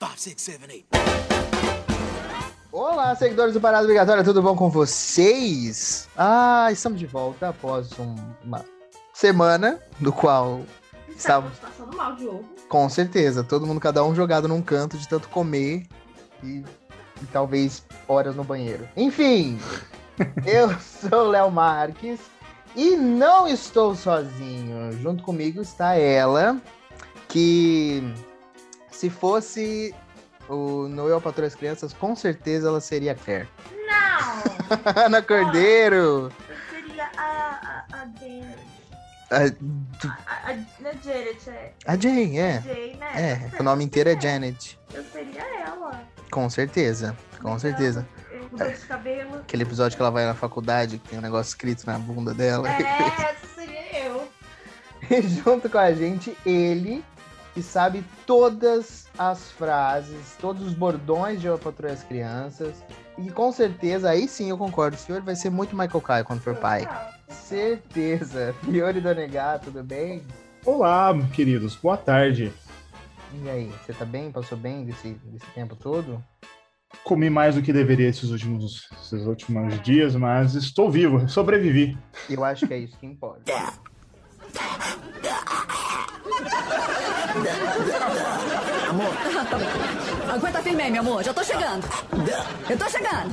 Five, six, seven, eight. Olá, seguidores do Parada Obrigatória, tudo bom com vocês? Ah, estamos de volta após um- uma semana do qual Estávamos passando mal de ovo. Com certeza, todo mundo, cada um jogado num canto de tanto comer e, e talvez horas no banheiro. Enfim, eu sou o Léo Marques e não estou sozinho. Junto comigo está ela, que se fosse o Noel Patrulha das Crianças, com certeza ela seria a Claire. Não! Ana Cordeiro! Eu seria a, a, a Janet. A, A, a, é Janet, é a Jane, é. Jay, né? É, o nome inteiro é Janet. Eu seria ela. Com certeza, com certeza. Eu de cabelo. Aquele episódio que ela vai na faculdade, que tem um negócio escrito na bunda dela. É, essa seria eu. E junto com a gente, ele, que sabe todas as frases, todos os bordões de Eu Patrulha as Crianças. E com certeza, aí sim eu concordo, o senhor vai ser muito Michael Caio quando for pai. Certeza. Fiore Donegar, tudo bem? Olá, queridos, boa tarde. E aí, você tá bem? Passou bem desse, desse tempo todo? Comi mais do que deveria esses últimos, esses últimos dias, mas estou vivo, sobrevivi. Eu acho que é isso que importa. Aguenta firme aí, meu amor. Já tô chegando. Eu tô chegando.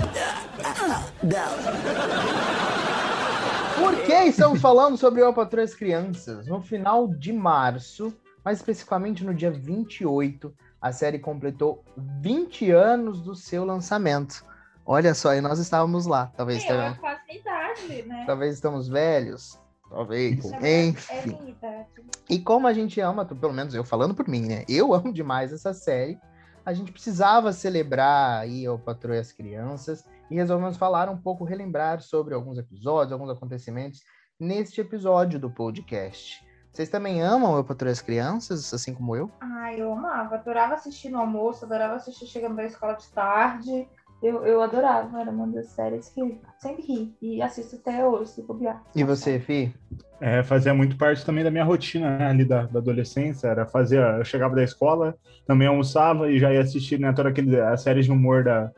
Por que estamos falando sobre o Patrulha das Crianças? No final de março, mais especificamente no dia 28, a série completou 20 anos do seu lançamento. Olha só, e nós estávamos lá. Talvez, é tenhamos- quase idade, né? talvez estamos velhos. Talvez. É Enfim. idade. E como a gente ama, pelo menos eu falando por mim, né? Eu amo demais essa série. A gente precisava celebrar aí o Patrulha as Crianças e resolvemos falar um pouco, relembrar sobre alguns episódios, alguns acontecimentos neste episódio do podcast. Vocês também amam o Patrulha as Crianças, assim como eu? Ai, eu amava. Adorava assistir no almoço, adorava assistir chegando da escola de tarde. Eu, eu adorava, era uma das séries que sempre ri. E assisto até hoje, se bobear. E você, Fi? É, fazia muito parte também da minha rotina né, ali da, da adolescência, era fazer, eu chegava da escola, também almoçava e já ia assistir né, toda aquele, as séries de humor da,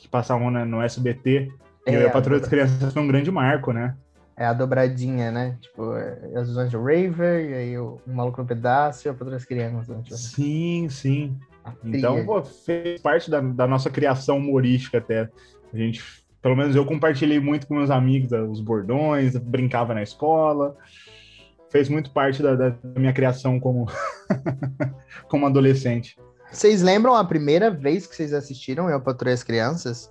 que passavam né, no SBT. E É, eu, a Patrulha a das Crianças foi um grande marco, né? É a dobradinha, né? Tipo, as visões do Raver, e aí o, o Maluco no Pedaço e o Patrulha das Crianças. né? Sim, sim. Então, pô, fez parte da, da nossa criação humorística até. A gente, pelo menos eu compartilhei muito com meus amigos ah, os bordões, brincava na escola. Fez muito parte da, da minha criação como, como adolescente. Vocês lembram a primeira vez que vocês assistiram Eu Patrulho as Crianças?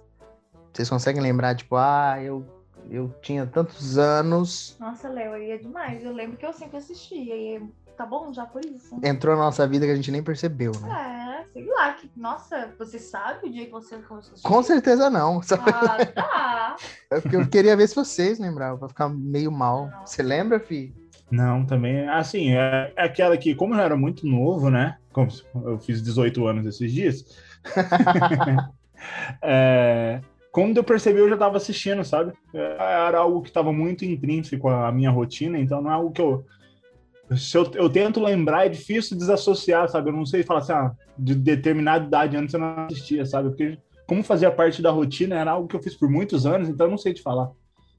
Vocês conseguem lembrar, tipo, ah, eu, eu tinha tantos anos, Nossa, Léo, eu ia demais. Eu lembro que eu sempre assistia. E tá bom já por isso. entrou na nossa vida que a gente nem percebeu, né? É, sei lá. Que, nossa, você sabe o dia que você começou a? Com certeza não. Só Ah, tá. é porque eu queria ver se vocês lembravam, pra ficar meio mal. Não. Você lembra, Fi? Não, também, assim, é, é aquela que, como eu era muito novo, né? Como eu fiz 18 anos esses dias. é, quando eu percebi, eu já estava assistindo, sabe? É, Era algo que estava muito intrínseco à minha rotina, então não é algo que eu. Se eu, eu tento lembrar, é difícil desassociar, sabe? Eu não sei falar assim, ah, de determinada idade antes eu não assistia, sabe? Porque como fazia parte da rotina, era algo que eu fiz por muitos anos, então eu não sei te falar.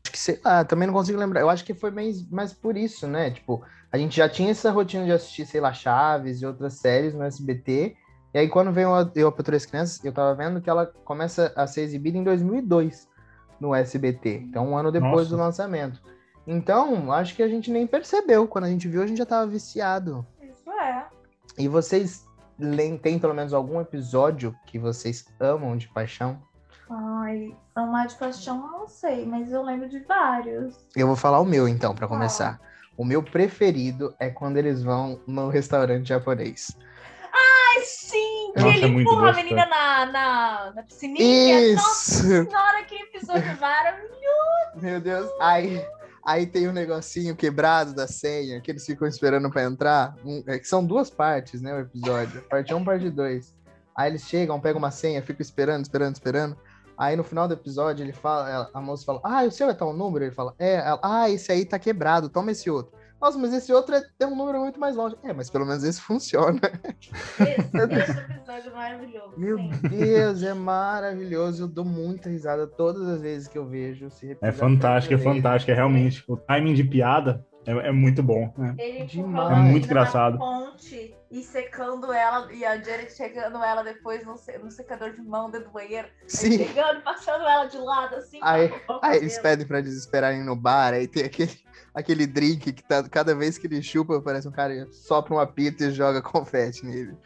Acho que sei lá, também não consigo lembrar. Eu acho que foi mais, mais por isso, né? Tipo, a gente já tinha essa rotina de assistir, sei lá, Chaves e outras séries no SBT. E aí, quando veio Eu, a Patrulha das Crianças, eu tava vendo que ela começa a ser exibida em 2002 no SBT. Então, um ano depois Nossa. do lançamento. Então, acho que a gente nem percebeu. Quando a gente viu, a gente já tava viciado. Isso é. E vocês têm pelo menos algum episódio que vocês amam de paixão? Ai, amar de paixão eu não sei, mas eu lembro de vários. Eu vou falar o meu, então, pra começar. O meu preferido é quando eles vão no restaurante japonês. Ai, sim! Que Nossa, é ele empurra a menina na, na, na piscininha. Nossa Isso! senhora, aquele episódio maravilhoso. Meu Deus. Aí, aí tem um negocinho quebrado da senha que eles ficam esperando pra entrar. Um- é que são duas partes, né? O episódio. Parte 1, parte 2. Aí eles chegam, pegam uma senha, ficam esperando, esperando, esperando. Aí no final do episódio ele fala, a moça fala, ah, o seu é tal número? Ele fala, é, ela, ah, esse aí tá quebrado, toma esse outro. Nossa, mas esse outro é, é um número muito mais longe. É, mas pelo menos esse funciona. Esse, esse episódio é maravilhoso. Meu sim. Deus, é maravilhoso. Eu dou muita risada todas as vezes que eu vejo esse É episódio. fantástico, é fantástico, é realmente. O timing de piada é, é muito bom. né? Ele Demais. É a muito engraçado. Ponte e secando ela, e a Janet chegando ela depois no, se- no secador de mão dentro do banheiro. Aí Sim. Chegando, passando ela de lado, assim. Aí- com o Aí eles pedem pra desesperarem no bar, aí tem aquele, aquele drink que tá, cada vez que ele chupa, parece um cara sopra uma pita e joga confete nele.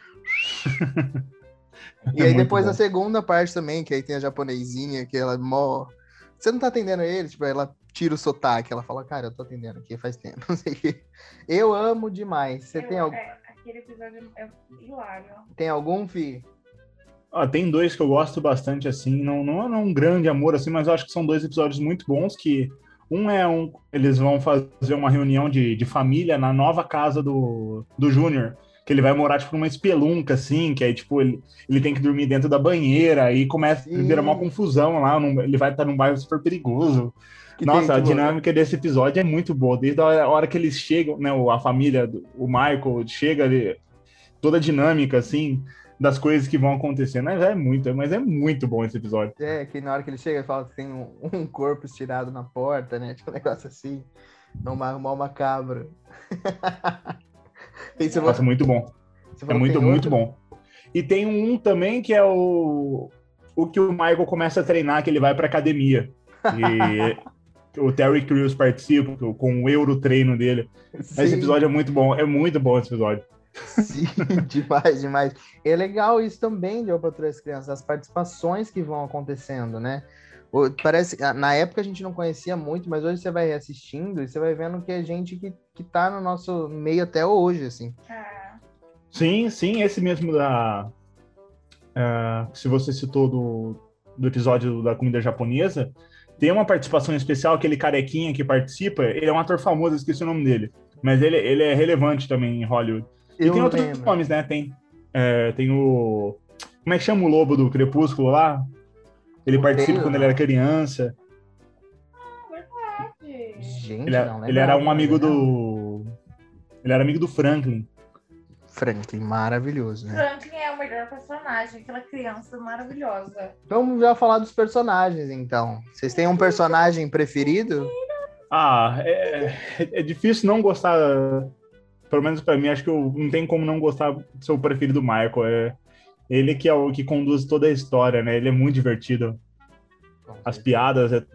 E É aí depois bom. a segunda parte também, que aí tem a japonesinha, que ela mó. Você não tá atendendo ele? Tipo, ela tira o sotaque, ela fala, cara, eu tô atendendo aqui faz tempo, não sei o quê. Eu amo demais. Você Eu- tem, al- é, aquele episódio é hilário. tem algum, Fi? Ah, tem dois que eu gosto bastante, assim, não, não é um grande amor, assim, mas eu acho que são dois episódios muito bons, que um é um, eles vão fazer uma reunião de, de família na nova casa do, do Júnior, que ele vai morar, tipo, numa espelunca, assim, que aí, tipo, ele, ele tem que dormir dentro da banheira, aí começa, Sim. vira uma confusão lá, num- ele vai estar num bairro super perigoso. Que Nossa, a dinâmica desse episódio é muito boa, desde a hora- a que eles chegam, né, a família, o Michael chega ali, toda a dinâmica, assim, das coisas que vão acontecendo, mas é muito, mas é muito bom esse episódio. É, que na hora que ele chega, ele fala que tem um, um corpo estirado na porta, né? Tipo um negócio assim. Não mal, macabro. Nossa, falou- muito bom. É muito, muito outro? bom. E tem um também que é o, o que o Michael começa a treinar, que ele vai pra academia. E o Terry Crews participa com o Euro treino dele. Esse Sim, episódio é muito bom, é muito bom esse episódio. Sim, demais, demais. É legal isso também de Eu Patrulho as Crianças, as participações que vão acontecendo, né? O- Parece, na época a gente não conhecia muito, mas hoje você vai reassistindo e você vai vendo que é gente que, que tá no nosso meio até hoje, assim. Ah, Sim, sim, esse mesmo da. ah, se você citou do, do episódio da comida japonesa, tem uma participação especial, aquele carequinha que participa, ele é um ator famoso, esqueci o nome dele. Mas ele, ele é relevante também em Hollywood. E tem outros lembro. nomes, né? Tem, é, tem o. Como é que chama o lobo do Crepúsculo lá? Ele O participa Taylor. quando ele era criança. verdade. Gente, Ele, é- não ele era um amigo do. Ele era amigo do Franklin. Franklin, maravilhoso, né? Franklin é o melhor personagem, aquela criança maravilhosa. Vamos já falar dos personagens, então. Vocês têm um personagem preferido? Ah, é, é difícil não gostar. Pelo menos pra mim, acho que eu, não tem como não gostar do seu preferido Michael. É ele que é o que conduz toda a história, né? Ele é muito divertido. As piadas, é-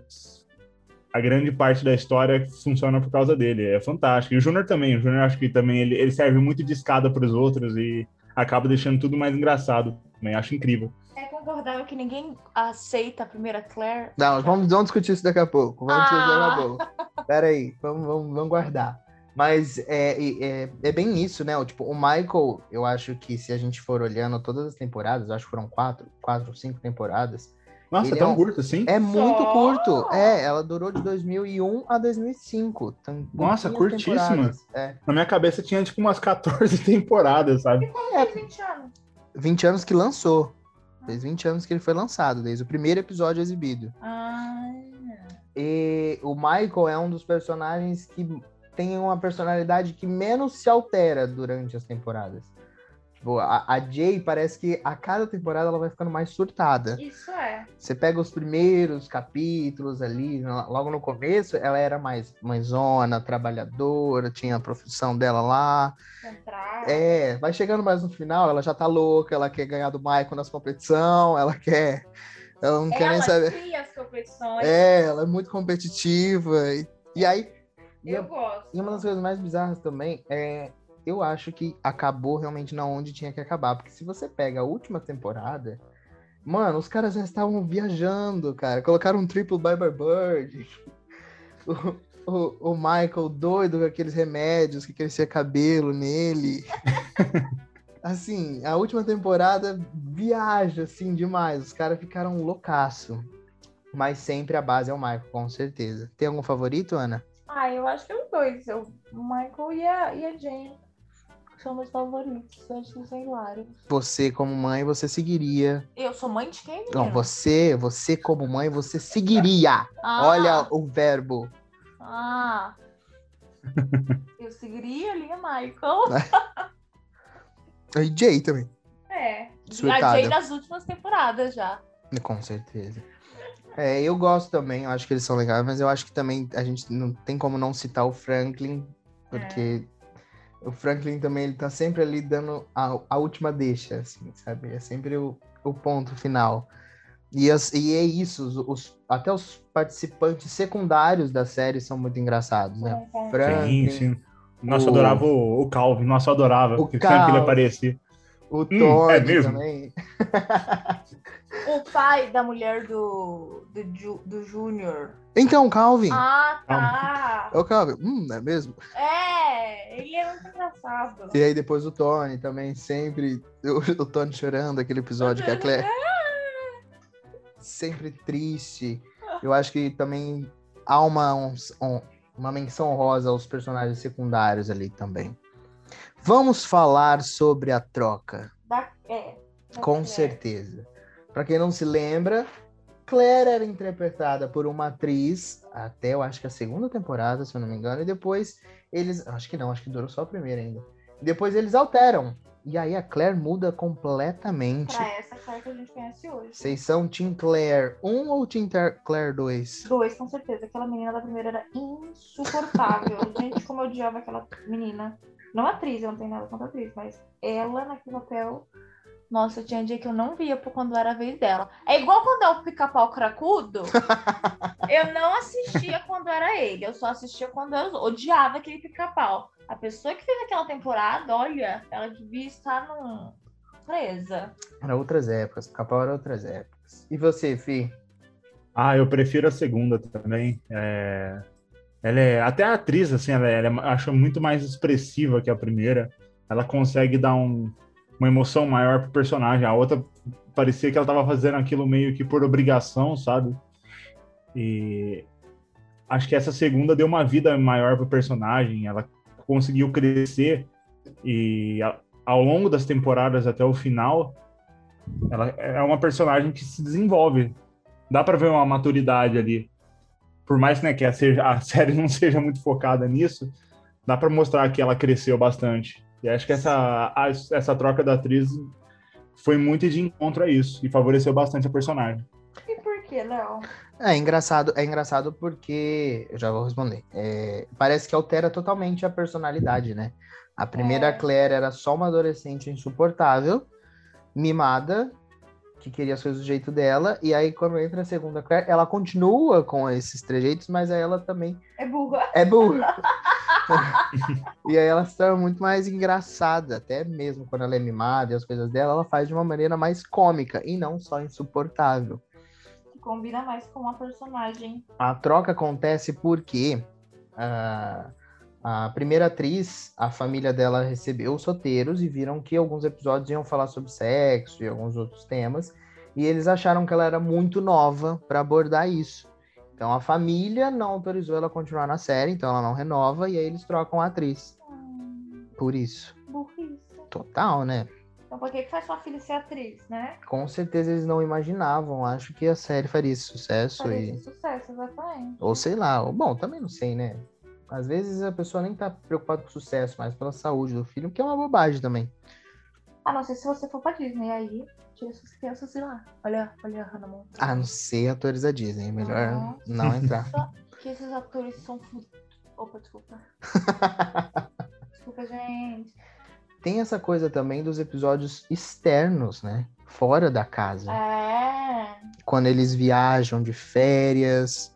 a grande parte da história funciona por causa dele. É fantástico. E o Júnior também. O Júnior acho que também ele, ele serve muito de escada para os outros e acaba deixando tudo mais engraçado. Também acho incrível. É concordável que ninguém aceita a primeira Claire. Não, vamos, vamos discutir isso daqui a pouco. Vamos discutir isso daqui a Ah. pouco. Pera aí, vamos, vamos, vamos guardar. Mas é, é, é bem isso, né? O, Tipo, o Michael, eu acho que se a gente for olhando todas as temporadas, eu acho que foram quatro, quatro ou cinco temporadas, Nossa, é tão é um- curto assim? é muito Só? curto. É, ela durou de 2001 a 2005. Tem Nossa, curtíssima. É. Na minha cabeça tinha tipo umas 14 temporadas, sabe? Como fez 20 anos? 20 anos que lançou. Fez 20 anos que ele foi lançado, desde o primeiro episódio exibido. Ah, E o Michael é um dos personagens que tem uma personalidade que menos se altera durante as temporadas. Tipo, a, a Jay parece que a cada temporada ela vai ficando mais surtada. isso é. Você pega os primeiros capítulos ali, logo no começo, ela era mais mãezona, trabalhadora, tinha a profissão dela lá. Entrar. É, vai chegando mais no final, ela já tá louca, ela quer ganhar do Michael nas competições, ela quer. Ela não quer nem Ela saber. cria as competições. É, ela é muito competitiva. E, e aí. E, Eu a- gosto. e uma das coisas mais bizarras também é. Eu acho que acabou realmente na onde tinha que acabar. Porque se você pega a última temporada. Mano, os caras já estavam viajando, cara. Colocaram um triple Bye Bird. O, o, o Michael doido com aqueles remédios que crescia cabelo nele. assim, a última temporada viaja, assim, demais. Os caras ficaram loucaço. Mas sempre a base é o Michael, com certeza. Tem algum favorito, Ana? Ah, eu acho que os dois. O Michael e a, e a Jane. São meus favoritos. Eu acho que são hilários. Você, como mãe, você seguiria. Eu sou mãe de quem? Não, você, você como mãe, você seguiria. Ah, Olha o verbo. Ah. Eu seguiria a linha Michael. E Jay também. É. Surtada. A Jay nas últimas temporadas já. Com certeza. É, eu gosto também, eu acho que eles são legais, mas eu acho que também a gente não tem como não citar o Franklin, porque o Franklin também ele tá sempre ali dando a, a última deixa, assim, sabe? É sempre o, o ponto final. E, as- e é isso, os, os- até os participantes secundários da série são muito engraçados, né? Com- Franklin, Sim, sim. Nossa, o- adorava o, o Calvin. Nossa, adorava. O que sempre que ele Calvin. aparecia. o Tony Hum, é mesmo? também. O pai da mulher do, do, do Júnior. Então, Calvin. Ah, tá. É o Calvin. Hum, é mesmo? É, ele é muito engraçado. E aí depois o Tony também, sempre. O, o Tony chorando, aquele episódio que a Claire. Sempre triste. Eu acho que também há uma, um- uma menção honrosa aos personagens secundários ali também. Vamos falar sobre a troca, Da, é, da com Claire. certeza. Pra quem não se lembra, Claire era interpretada por uma atriz até eu acho que a segunda temporada, se eu não me engano, e depois eles. Acho que não, acho que durou só a primeira ainda. Depois eles alteram. E aí a Claire muda completamente. Pra essa Claire que a gente conhece hoje. Vocês são Team Claire 1 ou Team Claire 2? Dois, com certeza. Aquela menina da primeira era insuportável. Gente, como eu odiava aquela menina. Não atriz, eu não tenho nada contra atriz, mas ela naquele papel. Nossa, tinha dia que eu não via por quando era a vez dela. É igual quando é o pica-pau cracudo. eu não assistia quando era ele. Eu só assistia quando eu odiava aquele pica-pau. A pessoa que fez aquela temporada, olha, ela devia estar num... presa. Era outras épocas. Capão era outras épocas. E você, Fi? Ah, eu prefiro a segunda também. É, Ela é até a atriz, assim, ela, é- ela é- acho muito mais expressiva que a primeira. Ela consegue dar um- uma emoção maior pro personagem. A outra parecia que ela tava fazendo aquilo meio que por obrigação, sabe? E acho que essa segunda deu uma vida maior pro personagem. Ela conseguiu crescer e ao longo das temporadas até o final, ela é uma personagem que se desenvolve dá pra ver uma maturidade ali. Por mais né, que a, seja, a série não seja muito focada nisso, dá pra mostrar que ela cresceu bastante. E acho que essa, a- essa troca da atriz foi muito de encontro a isso e favoreceu bastante a personagem. E por que, Léo? É engraçado, é engraçado porque. Eu já vou responder. É, parece que altera totalmente a personalidade, né? A primeira É. Claire era só uma adolescente insuportável, mimada, que queria as coisas do jeito dela, e aí quando entra a segunda Claire, ela continua com esses trejeitos, mas aí ela também É burra. é burra. e aí ela se torna muito mais engraçada, até mesmo quando ela é mimada e as coisas dela, ela faz de uma maneira mais cômica e não só insuportável. Combina mais com a personagem. A troca acontece porque ah, a primeira atriz, a família dela recebeu os roteiros e viram que alguns episódios iam falar sobre sexo e alguns outros temas, e eles acharam que ela era muito nova para abordar isso. Então a família não autorizou ela a continuar na série, então ela não renova, e aí eles trocam a atriz. Hum, Por isso. burrice. Total, né? Então por que, que faz sua filha ser atriz, né? Com certeza eles não imaginavam. Acho que a série faria esse sucesso Fazer e. esse sucesso, exatamente. Ou sei lá, ou, bom, também não sei, né? Às vezes a pessoa nem tá preocupada com o sucesso, mas pela saúde do filho, que é uma bobagem também. A não ser se você for pra Disney, aí tira suas crianças e lá. Olha, olha a Hannah Montana. A não ser atores da Disney, é melhor Nossa. não entrar. Que esses atores são... Opa, desculpa. desculpa, gente. Tem essa coisa também dos episódios externos, né? Fora da casa. É... Quando eles viajam de férias.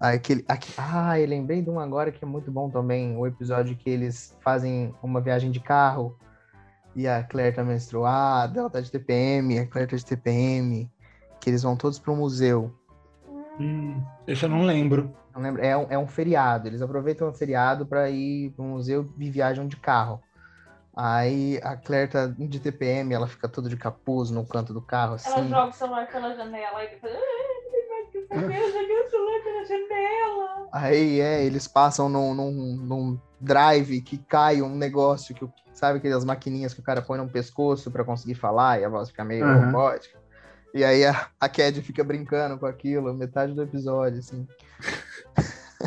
Aquele, aqui, ah, eu lembrei de um agora que é muito bom também. O episódio que eles fazem uma viagem de carro e a Claire tá menstruada, ela tá de TPM, a Claire tá de TPM, que eles vão todos para um museu. Hum, deixa eu não lembro. Não lembro, é um, é um feriado. Eles aproveitam o feriado para ir para um museu e viajam de carro. Aí a Claire tá de TPM, ela fica toda de capuz no canto do carro, assim. Ela joga o celular pela janela e depois... "Ah, que saber, Eu joguei o celular pela janela. Aí é, eles passam num, num, num drive que cai um negócio que sabe aquelas maquininhas que o cara põe no pescoço para conseguir falar e a voz fica meio Aham. robótica. E aí a, a Cad fica brincando com aquilo, metade do episódio, assim.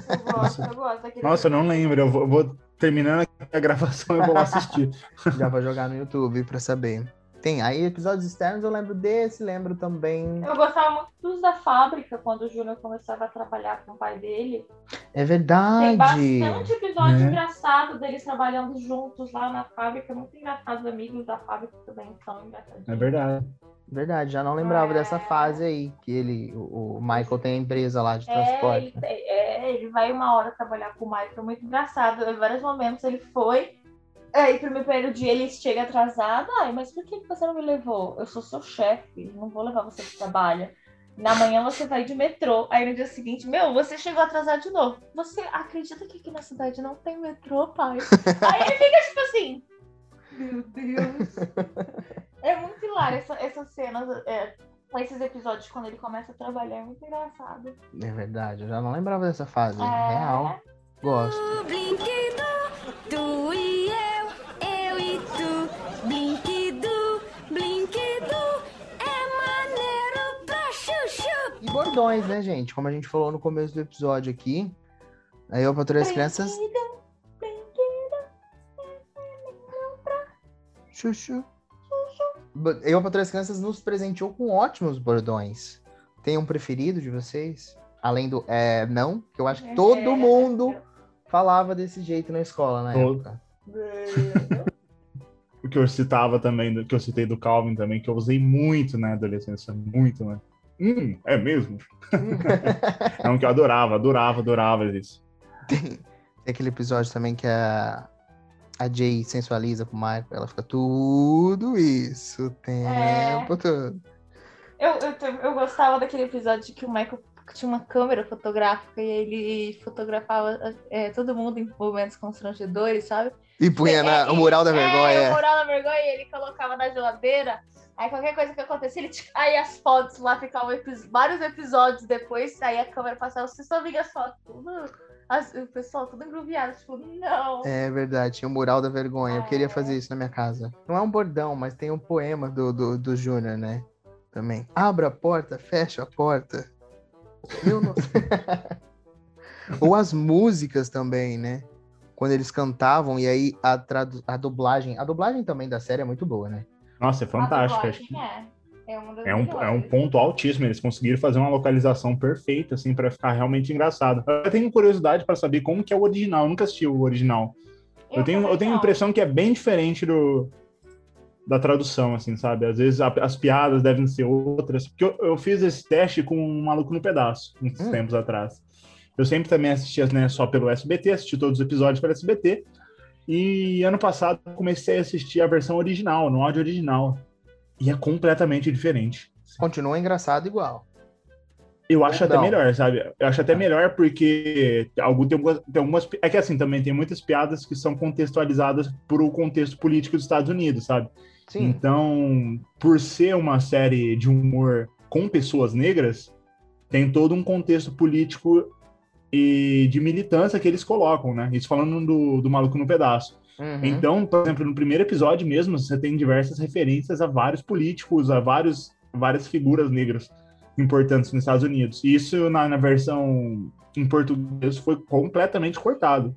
Eu gosto, eu gosto Nossa, eu não lembro. Eu vou, eu vou terminando a gravação eu vou assistir. Já vou jogar no YouTube pra saber. Tem, aí episódios externos eu lembro desse, lembro também. Eu gostava muito dos da fábrica, quando o Júnior começava a trabalhar com o pai dele. É Tem verdade. bastante episódio Né? engraçado deles trabalhando juntos lá na fábrica. Muito engraçado, os amigos da fábrica também são engraçadinhos. É verdade. Verdade, já não lembrava É. dessa fase aí, que ele, o, o Michael tem a empresa lá de É transporte. ele, é, ele vai uma hora trabalhar com o Michael, muito engraçado. Em vários momentos ele foi. Aí, pro meu primeiro dia, ele chega atrasado. Ai, mas por que que você não me levou? Eu sou seu chefe, não vou levar você pro trabalho. Na manhã você vai de metrô. Aí no dia seguinte, meu, você chegou atrasado de novo. Você acredita que aqui na cidade não tem metrô, pai? Aí ele fica tipo assim. Meu Deus. É muito hilário essa, essas cenas, é, com esses episódios quando ele começa a trabalhar. É muito engraçado. É verdade, eu já não lembrava dessa fase. É. Real. Gosto. O brinquedo, e e tu. Brinquedo, brinquedo, é maneiro pra chuchu. E bordões, né, gente? Como a gente falou no começo do episódio aqui. Aí eu para as crianças. Brinquedo, brinquedo. Chuchu. Bo- Eu para as crianças nos presenteou com ótimos bordões. Tem um preferido de vocês? Além do é, não, que eu acho que todo É. mundo falava desse jeito na escola na Todo. época. Que eu citava também, do- que eu citei do Calvin também, que eu usei muito na adolescência. Muito, né? Hum, é mesmo? É um que eu adorava, adorava, adorava isso. Tem aquele episódio também que a, a Jay sensualiza com o Michael. Ela fica tudo isso o tempo todo. Eu, eu, eu gostava daquele episódio que o Michael tinha uma câmera fotográfica e ele fotografava é, todo mundo em momentos constrangedores, sabe? E punha na, É, o mural da É, vergonha. o mural da vergonha e ele colocava na geladeira. Aí qualquer coisa que acontecia, ele aí as fotos lá ficavam vários episódios depois, aí a câmera passava, você só viu as fotos, tudo, as- o pessoal tudo engruviado, tipo, não. É verdade, tinha o mural da vergonha. Eu queria fazer isso na minha casa. Não é um bordão, mas tem um poema do, do, do Júnior, né? Também. Abra a porta, fecha a porta. Eu não... Ou as músicas também, né? Quando eles cantavam, e aí a, tradu... a dublagem. A dublagem também da série é muito boa, né? Nossa, é A fantástico. Acho que dublagem é. É, uma das é, um, é um ponto altíssimo. Eles conseguiram fazer uma localização perfeita, assim, para ficar realmente engraçado. Eu tenho curiosidade para saber como que é o original. Eu nunca assisti o original. Eu, tenho, eu tenho a impressão que é bem diferente do, da tradução, assim, sabe? Às vezes a- as piadas devem ser outras. Porque eu, eu fiz esse teste com um maluco no pedaço, uns Hum. tempos atrás. Eu sempre também assistia né, só pelo SBT, assisti todos os episódios pelo SBT. E ano passado comecei a assistir a versão original, no áudio original. E é completamente diferente. Continua engraçado igual. Eu acho até Não. melhor, sabe? Eu acho até Ah. melhor porque algum, tem, algumas, tem algumas. É que assim, também tem muitas piadas que são contextualizadas por o contexto político dos Estados Unidos, sabe? Sim. Então, por ser uma série de humor com pessoas negras, tem todo um contexto político e de militância que eles colocam, né? Isso falando do, do Maluco no Pedaço. Uhum. Então, por exemplo, no primeiro episódio mesmo, você tem diversas referências a vários políticos, a vários, várias figuras negras importantes nos Estados Unidos. E isso na, na versão em português foi completamente cortado.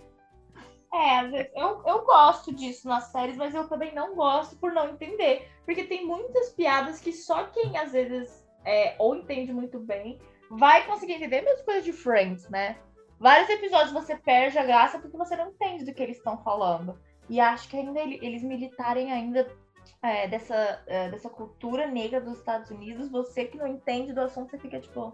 É, eu, eu gosto disso nas séries, mas eu também não gosto por não entender. Porque tem muitas piadas que só quem às vezes é, ou entende muito bem vai conseguir entender, mesmo coisa de Friends, né? Vários episódios você perde a graça porque você não entende do que eles estão falando. E acho que ainda ele- eles militarem ainda é, dessa, é, dessa cultura negra dos Estados Unidos, você que não entende do assunto, você fica tipo.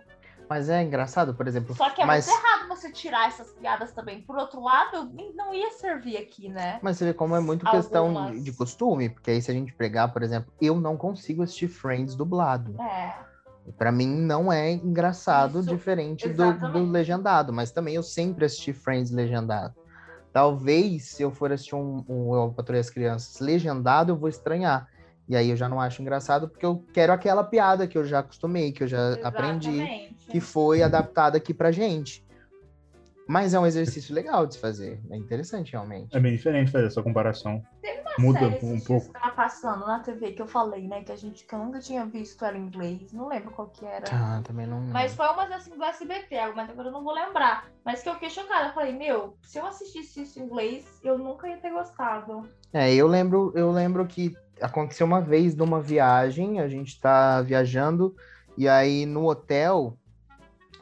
Mas é engraçado, por exemplo. Só que é mas, muito errado você tirar essas piadas também. Por outro lado, não ia servir aqui, né? mas você vê como é muito questão Algumas. de, de costume, porque aí se a gente pegar, por exemplo, eu não consigo assistir Friends dublado. É. Pra mim não é engraçado, Isso, diferente do, do legendado, mas também eu sempre assisti Friends legendado. Talvez, se eu for assistir um, um Eu Patrulhei as Crianças legendado, eu vou estranhar. E aí eu já não acho engraçado, porque eu quero aquela piada que eu já acostumei, que eu já aprendi, Exatamente. que foi adaptada aqui pra gente. Mas é um exercício legal de se fazer. É interessante, realmente. É bem diferente fazer essa comparação. Teve uma Muda série um pouco. que tava passando na TV que eu falei, né? Que a gente que eu nunca tinha visto ela em inglês. Não lembro qual que era. Ah, também não. Mas foi uma assim do SBT, mas agora eu não vou lembrar. Mas que eu fiquei chocada. Eu falei, meu, se eu assistisse isso em inglês, eu nunca ia ter gostado. É, eu lembro, eu lembro que aconteceu uma vez numa viagem, a gente tá viajando, e aí no hotel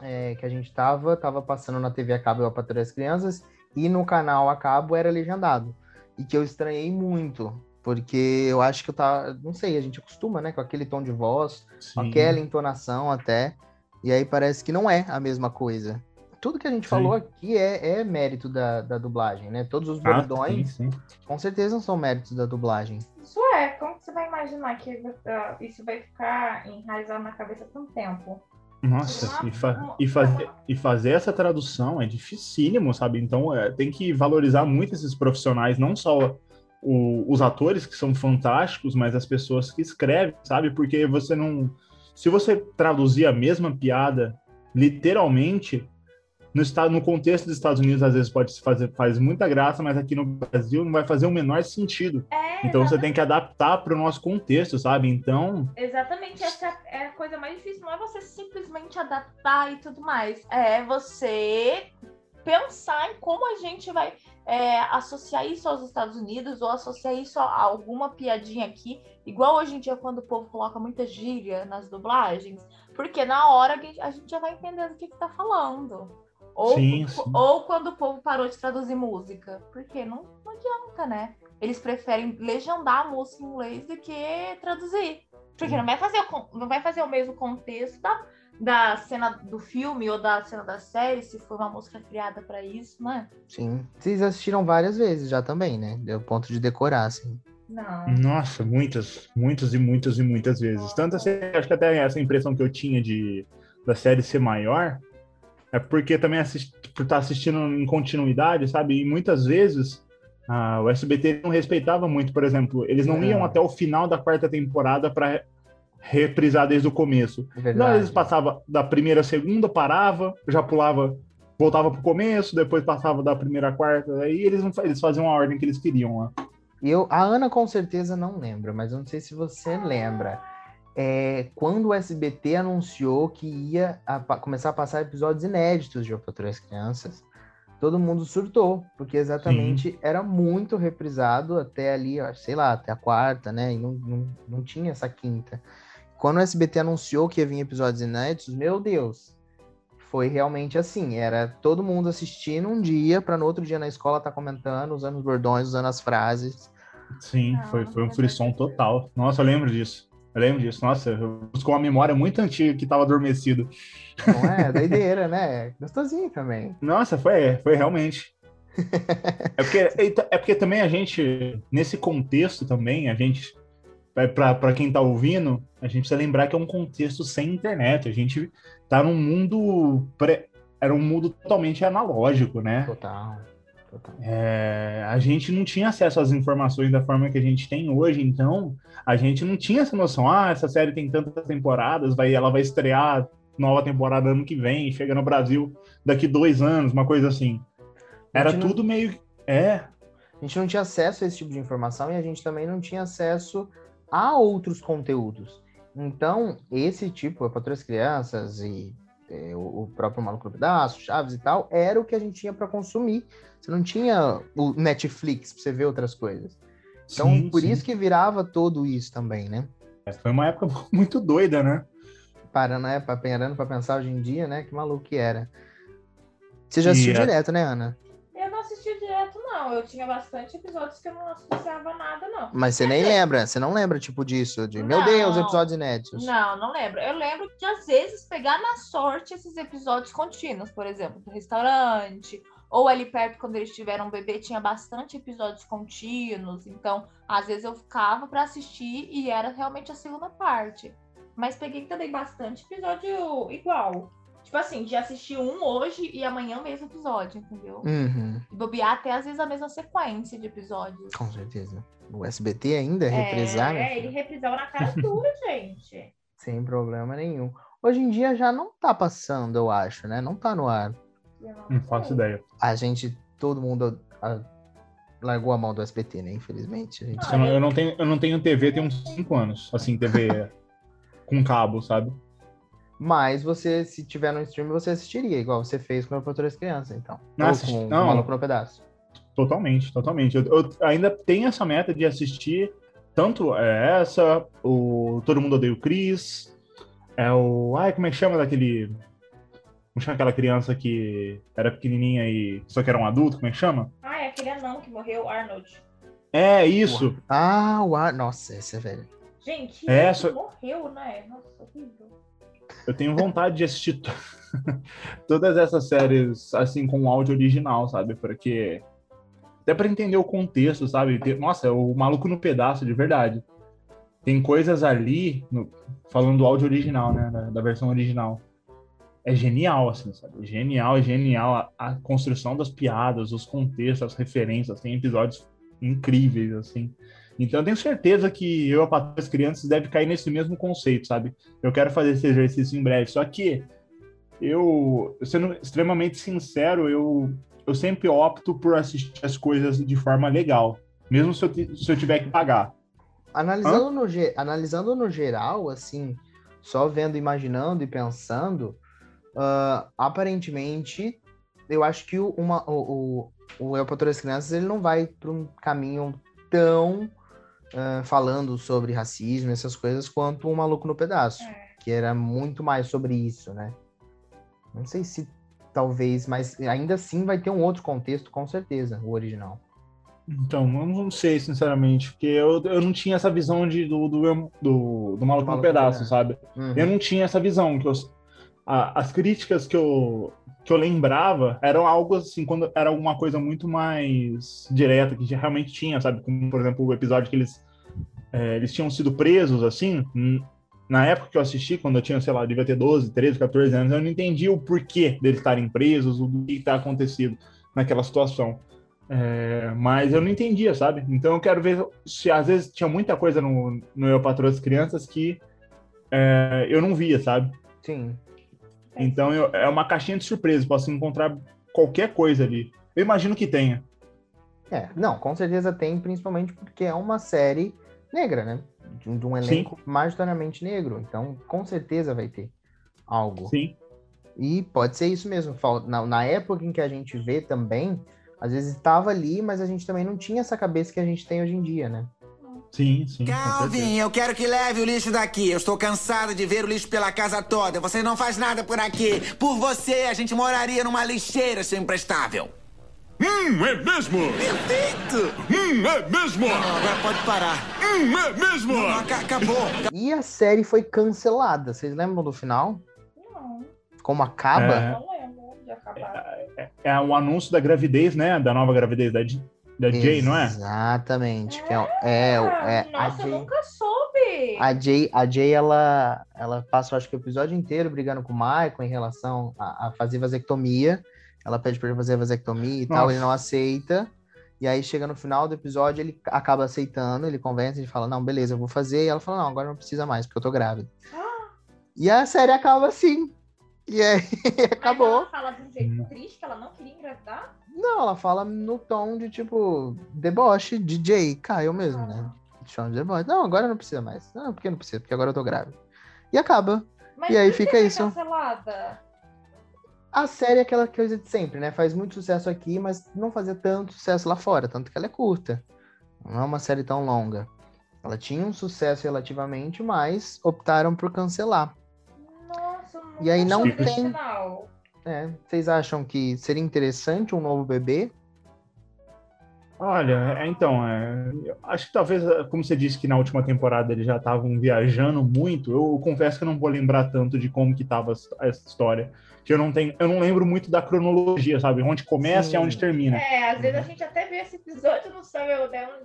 é, que a gente tava, tava passando na TV a cabo Eu, para as crianças, e no canal a cabo era legendado. E que eu estranhei muito, porque eu acho que eu tava, não sei, a gente acostuma, né, com aquele tom de voz, com Sim. aquela entonação até, e aí parece que não é a mesma coisa. Tudo que a gente Sim. falou aqui é, é mérito da, da dublagem, né? Todos os Ah, bordões, sim, sim. com certeza são méritos da dublagem. Isso é, como você vai imaginar que ah, isso vai ficar enraizado na cabeça por um tempo? Nossa, e, fa- e fazer, e fazer essa tradução é dificílimo, sabe? Então é, tem que valorizar muito esses profissionais, não só o- os atores que são fantásticos, mas as pessoas que escrevem, sabe? Porque você não. Se você traduzir a mesma piada literalmente, no, estado, no contexto dos Estados Unidos, às vezes pode se fazer faz muita graça, mas aqui no Brasil não vai fazer o menor sentido. É, Então você tem que adaptar para o nosso contexto, sabe? Então, Exatamente, essa é a coisa mais difícil. Não é você simplesmente adaptar e tudo mais. É você pensar em como a gente vai é, associar isso aos Estados Unidos ou associar isso a alguma piadinha aqui. Igual hoje em dia, quando o povo coloca muita gíria nas dublagens. Porque na hora a gente- a gente já vai entendendo o que, que tá falando. Ou, Sim, sim. ou quando o povo parou de traduzir música. Porque não, não adianta, né? Eles preferem legendar a música em inglês do que traduzir. Porque não vai fazer, o não vai fazer o mesmo contexto da, da cena do filme ou da cena da série, se for uma música criada pra isso, né? Sim. Vocês assistiram várias vezes já também, né? Deu ponto de decorar, assim. Não. Nossa, muitas, muitas e muitas e muitas vezes. Tanto assim, acho que até essa impressão que eu tinha de da série ser maior é porque também assisti, por estar assistindo em continuidade, sabe? E muitas vezes ah, o SBT não respeitava muito, por exemplo, eles não É. iam até o final da quarta temporada para reprisar desde o começo. É Não, eles passavam da primeira à segunda, parava, já pulava, voltava pro começo, depois passava da primeira à quarta, aí eles, não, eles faziam a ordem que eles queriam lá. Eu, a Ana com certeza não lembra, mas eu não sei se você lembra. É, quando o SBT anunciou que ia a- começar a passar episódios inéditos de e as Crianças, todo mundo surtou, porque exatamente era muito reprisado até ali, sei lá, até a quarta, né? E não, não, não tinha essa quinta. Quando o SBT anunciou que ia vir episódios inéditos, meu Deus, foi realmente assim. Era todo mundo assistindo um dia, para no outro dia na escola estar comentando, usando os bordões, usando as frases. Sim, foi, foi um frisson é que- total. Nossa, eu lembro disso. Eu lembro disso. Nossa, buscou uma memória muito antiga que estava adormecido. Não é? Doideira, né? Gostosinho também. Nossa, foi, foi realmente. É porque, é porque também a gente, nesse contexto também, a gente, para quem tá ouvindo, a gente precisa lembrar que é um contexto sem internet. A gente tá num mundo. Pré, era um mundo totalmente analógico, né? Total. É, a gente não tinha acesso às informações da forma que a gente tem hoje, então a gente não tinha essa noção. Ah, essa série tem tantas temporadas, vai, ela vai estrear nova temporada ano que vem, chega no Brasil daqui dois anos, uma coisa assim. Era gente não- tudo meio. É, A gente não tinha acesso a esse tipo de informação e a gente também não tinha acesso a outros conteúdos. Então, esse tipo, para outras crianças e é, o, o próprio Maluco no Pedaço, Chaves e tal, era o que a gente tinha para consumir. Você não tinha o Netflix para você ver outras coisas. Então, sim, por sim. isso que virava tudo isso também, né? Foi uma época muito doida, né? Parando, né, pra- parando para pensar hoje em dia, né? Que maluco que era. Você já assistiu a- direto, né, Ana? Eu não assisti direto, não. Eu tinha bastante episódios que eu não associava nada, não. Mas você nem lembra, você não lembra, tipo, disso, de meu Não. Deus, episódios inéditos. Não, não lembro. Eu lembro de, às vezes, pegar na sorte esses episódios contínuos, por exemplo, do restaurante, ou ali perto, quando eles tiveram um bebê, tinha bastante episódios contínuos. Então, às vezes eu ficava pra assistir e era realmente a segunda parte. Mas peguei também bastante episódio igual. Tipo assim, de assistir um hoje e amanhã o mesmo episódio, entendeu? Uhum, E bobear até às vezes a mesma sequência de episódios. com certeza. O SBT ainda reprisar, né? É, ele reprisava na cara dura, gente. Sem problema nenhum. Hoje em dia já não tá passando, eu acho, né? Não tá no ar. Eu não Não faço ideia. A gente, todo mundo ah, largou a mão do SBT, né? Infelizmente. A gente... Eu não, eu não tenho, eu não tenho TV tem uns 5 anos. Assim, TV com cabo, sabe? Mas você, se tiver no stream, você assistiria, igual você fez com o Futuras Crianças, então. Não, Ou assisti- com não. Maluco no Pedaço. Totalmente, totalmente. Eu, eu ainda tenho essa meta de assistir tanto é essa, o Todo Mundo Odeia o Chris, é o. Ai, como é que chama daquele. Como chama aquela criança que era pequenininha e só que era um adulto? Como é que chama? Ah, é aquele anão que morreu, Arnold. É isso. Ah, o ar. Nossa, esse é velho. Gente, É, ele só- morreu, né? Nossa, horrível. Eu tenho vontade de assistir to- todas essas séries assim com áudio original, sabe? Porque até para entender o contexto, sabe? Nossa, é o maluco no pedaço de verdade. Tem coisas ali, no- falando do áudio original, né? Da, da versão original. É genial, assim, sabe? Genial, genial. A, a construção das piadas, os contextos, as referências. Tem episódios incríveis, assim. Então eu tenho certeza que eu, a Patrulha das Crianças, deve cair nesse mesmo conceito, sabe? Eu quero fazer esse exercício em breve. Só que eu, sendo extremamente sincero, eu, eu sempre opto por assistir as coisas de forma legal, mesmo se eu, se eu tiver que pagar. Analisando no, analisando no geral, assim, só vendo, imaginando e pensando, ah, aparentemente, eu acho que o, uma, o, o, o Eu das Crianças ele não vai para um caminho tão ah, falando sobre racismo, essas coisas, quanto o Maluco no Pedaço, É. que era muito mais sobre isso, né? Não sei se talvez, mas ainda assim vai ter um outro contexto, com certeza, o original. Então, eu não sei, sinceramente, porque eu, eu não tinha essa visão de, do, do, do, do maluco no pedaço, sabe? Uhum. Eu não tinha essa visão. Que eu, a- as críticas que eu, que eu lembrava eram algo assim, quando era alguma coisa muito mais direta, que realmente tinha, sabe? Como, por exemplo, o episódio que eles, é, eles tinham sido presos, assim. Na época que eu assisti, quando eu tinha, sei lá, devia ter 12, 13, 14 anos, eu não entendi o porquê deles estarem presos, o que está acontecido naquela situação. É, mas eu não entendia, sabe? Então eu quero ver se às vezes tinha muita coisa no, no Eu Patroa das Crianças que é, eu não via, sabe? Sim. Então eu- é uma caixinha de surpresa, posso encontrar qualquer coisa ali. Eu imagino que tenha. É, não, com certeza tem, principalmente porque é uma série negra, né? De, um- de um elenco majoritariamente negro. Então, com certeza vai ter algo. Sim. E pode ser isso mesmo. Na, na época em que a gente vê também, às vezes estava ali, mas a gente também não tinha essa cabeça que a gente tem hoje em dia, né? Sim, sim. Calvin, eu quero que leve o lixo daqui. Eu estou cansado de ver o lixo pela casa toda. Você não faz nada por aqui. Por você, a gente moraria numa lixeira, seu imprestável. Hum, é mesmo? Perfeito! Hum, é mesmo? Não, agora pode parar. Hum, é mesmo? Não, aca- acabou. E a série foi cancelada. Vocês lembram do final? Não, Como acaba? É. não lembro de acabar. É o anúncio da gravidez, né? Da nova gravidez da, J- da Jay, não é? Exatamente. que é, é, é, a Nossa, eu Jay. nunca soube. A Jay, a Jay ela, ela passa, eu acho que o episódio inteiro brigando com o Michael em relação a, a fazer vasectomia. Ela pede pra ele fazer a vasectomia e tal, Nossa. ele não aceita. E aí chega no final do episódio, ele acaba aceitando, ele convence, ele fala, não, beleza, eu vou fazer. E ela fala, não, agora não precisa mais, porque eu tô grávida. E a série acaba assim. E aí Mas acabou. ela fala de um jeito Hum. triste que ela não queria engravidar? Não, ela fala no tom de tipo, deboche, DJ, caiu mesmo, né? Chama de deboche. Não, agora não precisa mais. Não, porque não precisa, porque agora eu tô grávida. E acaba. Mas E aí fica foi isso. cancelada? A série é aquela coisa de sempre, né? Faz muito sucesso aqui, mas não fazia tanto sucesso lá fora, tanto que ela é curta. Não é uma série tão longa. Ela tinha um sucesso relativamente, mas optaram por cancelar. Nossa, E aí não tem-. É, vocês acham que seria interessante um novo bebê? Olha, é, então, é, eu acho que talvez, é, como você disse que na última temporada eles já estavam viajando muito, eu confesso que eu não vou lembrar tanto de como que tava essa história. Que eu não tenho, eu não lembro muito da cronologia, sabe? Onde começa Sim. e onde termina. É, às vezes a gente até vê esse episódio e não sabe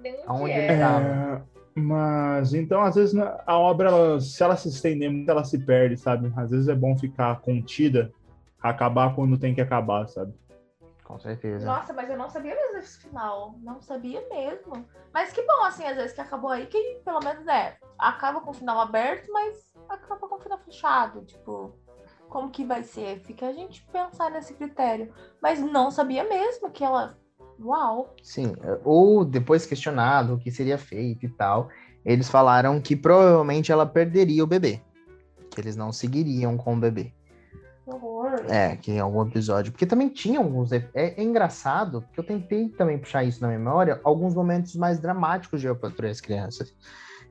nem onde é. É, mas então, às vezes, na- a obra, ela- se ela se estender muito, ela se perde, sabe? Às vezes é bom ficar contida, acabar quando tem que acabar, sabe? Com certeza. Nossa, mas eu não sabia mesmo desse final. Não sabia mesmo. Mas que bom, assim, às vezes que acabou aí, que pelo menos é, acaba com o final aberto, mas acaba com o final fechado. Tipo, como que vai ser. Fica a gente pensar nesse critério. Mas não sabia mesmo que ela. Uau! Sim, ou depois questionado o que seria feito e tal, eles falaram que provavelmente ela perderia o bebê. Que eles não seguiriam com o bebê. Que horror. É, que em algum episódio. Porque também tinha alguns. É, é engraçado, porque eu tentei também puxar isso na memória, alguns momentos mais dramáticos de Eu Patrulho as Crianças.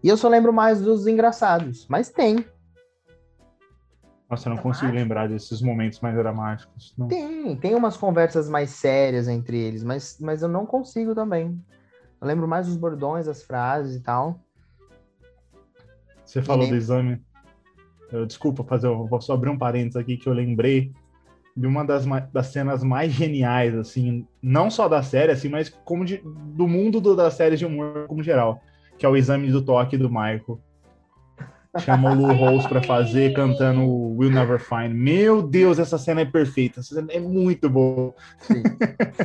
E eu só lembro mais dos engraçados. Mas tem, Nossa, eu não consigo lembrar desses momentos mais dramáticos. Não. tem. Tem umas conversas mais sérias entre eles, mas, mas eu não consigo também. Eu lembro mais dos bordões, as frases e tal. Você falou nem- do exame. Eu, desculpa fazer, eu vou só abrir um parênteses aqui que eu lembrei de uma das, das cenas mais geniais, assim, não só da série, assim, mas como de- do mundo do- das séries de humor como geral, que é o exame do toque do Michael. Chama o Lou Rose pra fazer, cantando o Will Never Find. Meu Deus, essa cena é perfeita. Essa cena é muito boa. Sim,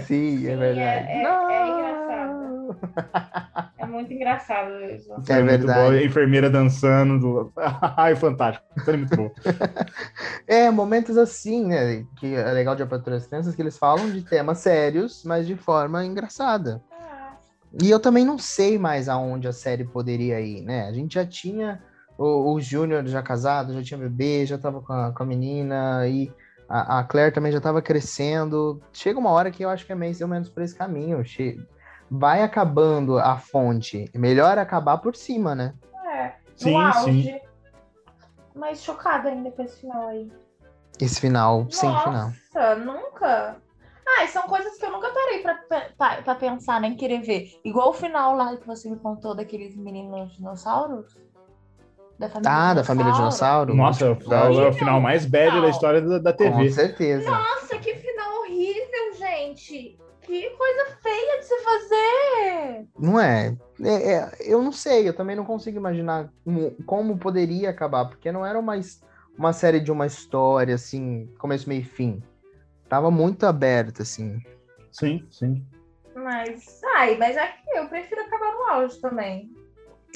Sim, é Sim, verdade. é- é- é engraçado. É muito engraçado isso. É boa. verdade. A enfermeira dançando. Do... Ai, fantástico. Cena é muito boa. É, momentos assim, né? Que é legal de as Crianças, que eles falam de temas sérios, mas de forma engraçada. Ah, E eu também não sei mais aonde a série poderia ir, né? A gente já tinha o, o Júnior já casado, já tinha bebê, já tava com a, com a menina, e a, a Claire também já tava crescendo. Chega uma hora que eu acho que é mais ou menos por esse caminho. Che- Vai acabando a fonte. Melhor acabar por cima, né? é. Sim, no auge. sim. Mas chocada ainda com esse final aí. Esse final, sem final. Nossa, nunca. Ah, e são coisas que eu nunca parei pra, pra, pra pensar, nem querer ver. Igual o final lá que você me contou daqueles meninos dinossauros. Da família Ah, da família dinossauro. Nossa, é o, último é o- final mais bad da história da, da Com TV. certeza. Nossa, que final horrível, gente. Que coisa feia de se fazer. Não é? É, é, Eu não sei, eu também não consigo imaginar como, como poderia acabar, porque não era uma, his- uma série de uma história, assim, começo, meio e fim. Tava muito aberta, assim. Sim, sim. Mas, ai, mas aqui eu prefiro acabar no auge também.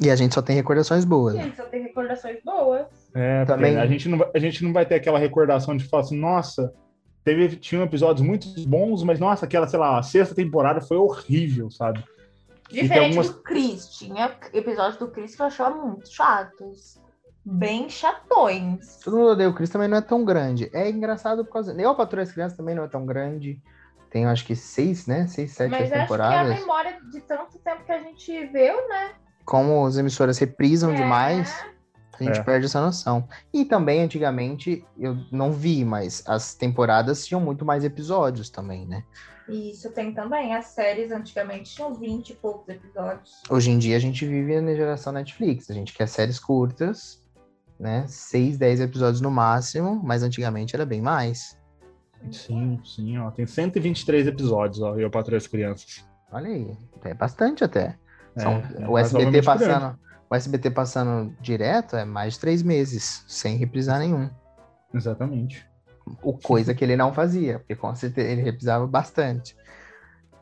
E a gente só tem recordações boas. Gente, só tem recordações boas. É, Também-. A gente, não vai, a gente não vai ter aquela recordação de falar assim, nossa, teve, tinha episódios muito bons, mas nossa, aquela, sei lá, a sexta temporada foi horrível, sabe? Diferente algumas- do Chris. Tinha episódios do Chris que eu achava muito chatos. Bem chatões. Todo mundo odeia o Chris também não é tão grande. É engraçado por causa. Eu, a Patrulha das Crianças também não é tão grande. Tem, acho que seis, né? Seis, sete Mas acho que é a temporadas. memória de tanto tempo que a gente viu, né? Como as emissoras reprisam É. demais. A gente É. perde essa noção. E também, antigamente, eu não vi, mas as temporadas tinham muito mais episódios também, né? E isso tem também. As séries antigamente tinham 20 e poucos episódios. Hoje em dia a gente vive na geração Netflix. A gente quer séries curtas, né? 6, 10 episódios no máximo, mas antigamente era bem mais. Sim, sim, ó. Tem 123 episódios, ó, Eu Patrulho as Crianças. Olha aí, é bastante até. São- É, é o SBT passando. grande. O SBT passando direto é mais de três meses, sem reprisar nenhum. Exatamente. O coisa que ele não fazia, porque com certeza ele reprisava bastante.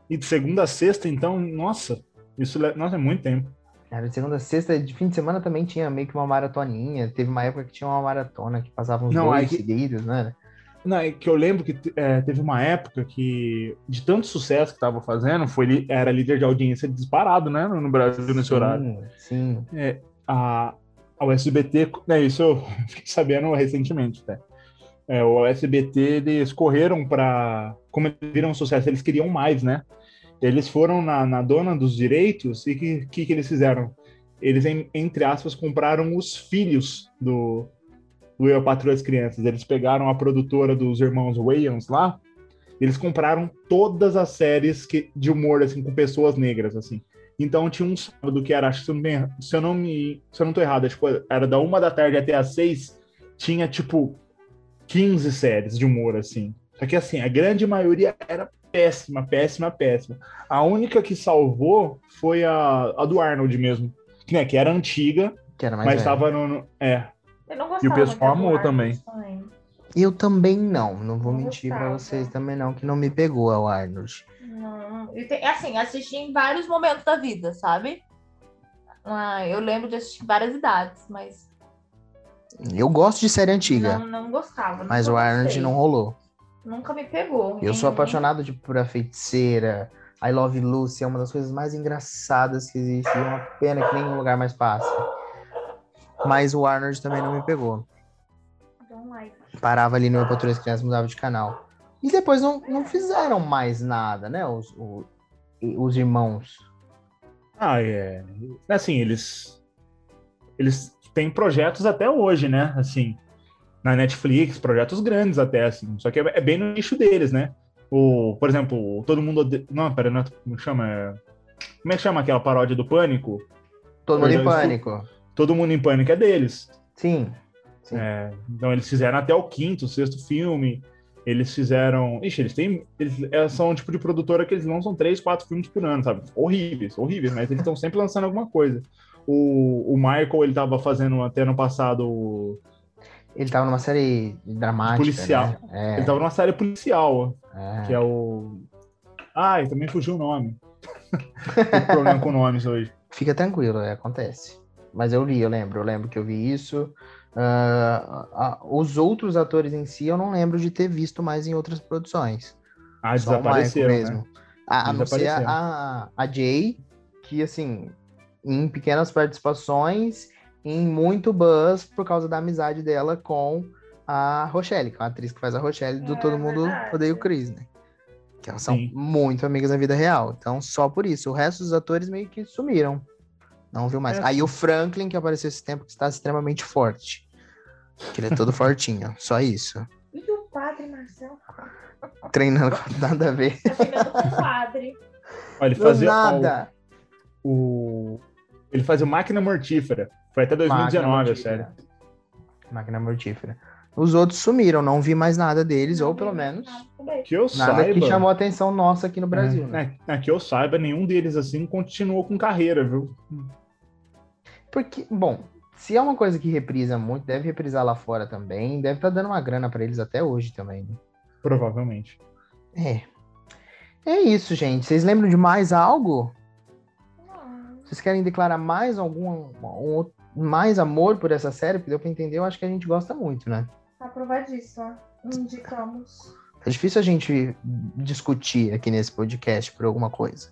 E de segunda a sexta, então, nossa, isso nossa, é muito tempo. Era de segunda a sexta, de fim de semana também tinha meio que uma maratoninha. Teve uma época que tinha uma maratona que passava uns Não, dois aí seguidos, né? Não, é que eu lembro que é, teve uma época que, de tanto sucesso que tava fazendo, foi, era líder de audiência disparado, né, no Brasil nesse horário. Sim, sim. a, a SBT, né, isso eu fiquei sabendo recentemente, até. É, o SBT, eles correram para, como eles viram sucesso, eles queriam mais, né? Eles foram na, na dona dos direitos e o que, que, que eles fizeram? Eles, entre aspas, compraram os filhos do, do Eu Patrulho as Crianças. Eles pegaram a produtora dos irmãos Wayans lá, eles compraram todas as séries que, de humor, assim, com pessoas negras, assim. Então tinha um sábado que era, acho que se eu não, me, se eu não me. Se eu não tô errado, tipo, era da uma da tarde até às seis, tinha tipo 15 séries de humor, assim. Só que assim, a grande maioria era péssima, péssima, péssima. A única que salvou foi a, a do Arnold mesmo. Que, né, que era antiga, Que era mais mas velho. tava no. no- é. Eu não gostava E o pessoal amou Arnold também. Eu também não, não vou Não mentir pra gostava. vocês também não, que não me pegou ao Arnold. Não. Tem- assim, assisti em vários momentos da vida, sabe? Ah, eu lembro de assistir em várias idades, mas Eu gosto de série antiga, Não, não gostava. mas o Arnold gostei. não rolou. Nunca me pegou. Eu sou apaixonado tipo, por A Feiticeira. I Love Lucy é uma das coisas mais engraçadas que existe. É uma pena que nenhum lugar mais passa. Mas o Arnold também não me pegou. Like. Parava ali no Eu Patrulho as Crianças, mudava de canal. E depois não, não fizeram mais nada, né? Os, o- os irmãos. Ah, é. Assim, eles. Eles têm projetos até hoje, né? Assim, na Netflix, projetos grandes até, assim. Só que é, é bem no nicho deles, né? O, por exemplo, o Todo Mundo. Ode... Não, pera, não é... como chama? É- Como é que chama aquela paródia do Pânico? Todo mundo em pânico. Todo Mundo em Pânico é deles. Sim. Sim. É, então eles fizeram até o quinto, sexto filme. Eles fizeram. Ixi, eles têm. Eles é, são um tipo de produtora que eles lançam três, quatro filmes por ano, sabe? Horríveis, horríveis, mas eles estão sempre lançando alguma coisa. O, o Michael, ele tava fazendo até no passado. Ele tava numa série dramática. Policial. Né? Ele tava numa série policial, É, que é o. Ai, também fugiu o nome. Tem problema com nomes hoje. Fica tranquilo, é, acontece. Mas eu vi, eu lembro, eu lembro que eu vi isso. Ah, ah, os outros atores em si eu não lembro de ter visto mais em outras produções. Ah, Só desapareceram, né? mesmo. A, a não ser a, a Jay, que assim, em pequenas participações, em muito buzz por causa da amizade dela com a Rochelle, que é a atriz que faz a Rochelle do Todo Mundo. Odeia o Chris, né? Que elas são Sim. muito amigas na vida real. Então, só por isso. O resto dos atores meio que sumiram. Não viu mais. É, Aí o Franklin, que apareceu esse tempo, que está extremamente forte. Que ele é todo fortinho. Só isso. E o padre Marcelo? Treinando com nada a ver. Tá treinando com o padre. Olha, ele fazia nada. o, o- Ele fazia Máquina Mortífera. Foi até 2019, a Máquina série. mortífera. Máquina mortífera. Os outros sumiram, não vi mais nada deles, Não ou pelo menos. Que eu nada saiba. que chamou a atenção nossa aqui no Brasil, né? É, é, que eu saiba, nenhum deles assim continuou com carreira, viu? Porque, bom, se é uma coisa que reprisa muito, deve reprisar lá fora também, deve estar dando uma grana pra eles até hoje também. né? Provavelmente. É. É isso, gente. Vocês lembram de mais algo? Não. Vocês querem declarar mais algum um mais amor por essa série? Porque deu pra entender, eu acho que a gente gosta muito, né? Aprovadíssimo. Indicamos. É difícil a gente discutir aqui nesse podcast por alguma coisa.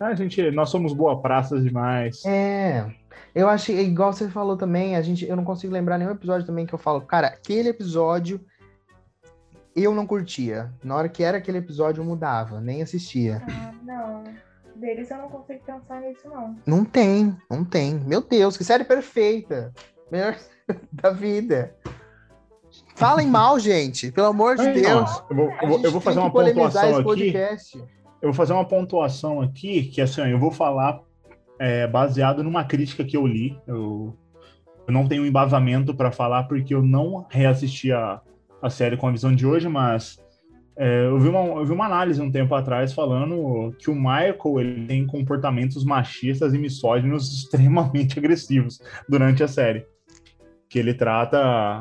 Ah, gente, nós somos boa praças demais. É. Eu acho, igual você falou também, a gente, eu não consigo lembrar nenhum episódio também que eu falo, cara, aquele episódio eu não curtia. Na hora que era aquele episódio eu mudava, nem assistia. Ah, não. Deles eu não consigo pensar nisso, não. Não tem, não tem. Meu Deus, que série perfeita. Melhor da vida. Falem mal, gente, pelo amor de então, Deus. Eu vou, A eu vou- gente eu vou fazer uma pontuação esse aqui. podcast. Eu vou fazer uma pontuação aqui, que assim, eu vou falar é, baseado numa crítica que eu li. Eu, eu não tenho embasamento para falar porque eu não reassisti a, a série com a visão de hoje, mas é, eu, vi uma, eu vi uma análise um tempo atrás falando que o Michael ele tem comportamentos machistas e misóginos extremamente agressivos durante a série. Que ele trata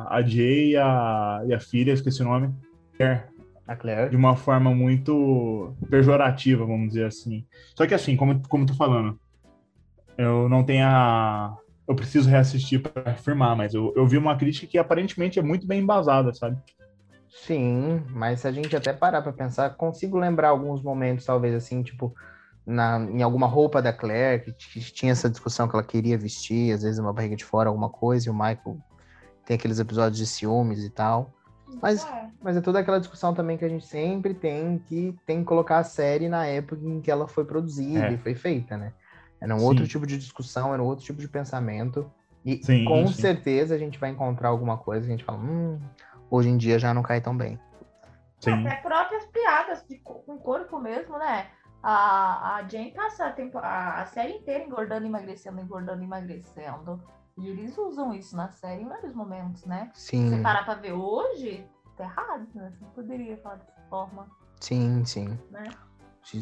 a Jay e a, e a filha, esqueci o nome, A Claire. de uma forma muito pejorativa, vamos dizer assim. Só que assim, como, como eu tô falando, eu não tenho a... Eu preciso reassistir para afirmar, mas eu, eu vi uma crítica que aparentemente é muito bem embasada, sabe? Sim, mas se a gente até parar pra pensar, consigo lembrar alguns momentos, talvez assim, tipo, na, em alguma roupa da Claire, que, que tinha essa discussão que ela queria vestir, às vezes uma barriga de fora, alguma coisa, e o Michael tem aqueles episódios de ciúmes e tal. Mas- É. Mas é toda aquela discussão também que a gente sempre tem, que tem que colocar a série na época em que ela foi produzida É. e foi feita, né? Era um Sim. outro tipo de discussão, era um outro tipo de pensamento. E Sim, com sim. certeza a gente vai encontrar alguma coisa que a gente fala, hum, hoje em dia já não cai tão bem. Sim. Até próprias piadas de, co- com corpo mesmo, né? A, a Jane passa a, tempo- a, a série inteira engordando, emagrecendo, engordando, emagrecendo. E eles usam isso na série em vários momentos, né? Se Sim, você parar pra ver hoje, tá errado, né? Você não poderia falar dessa forma, sim, sim. né? Se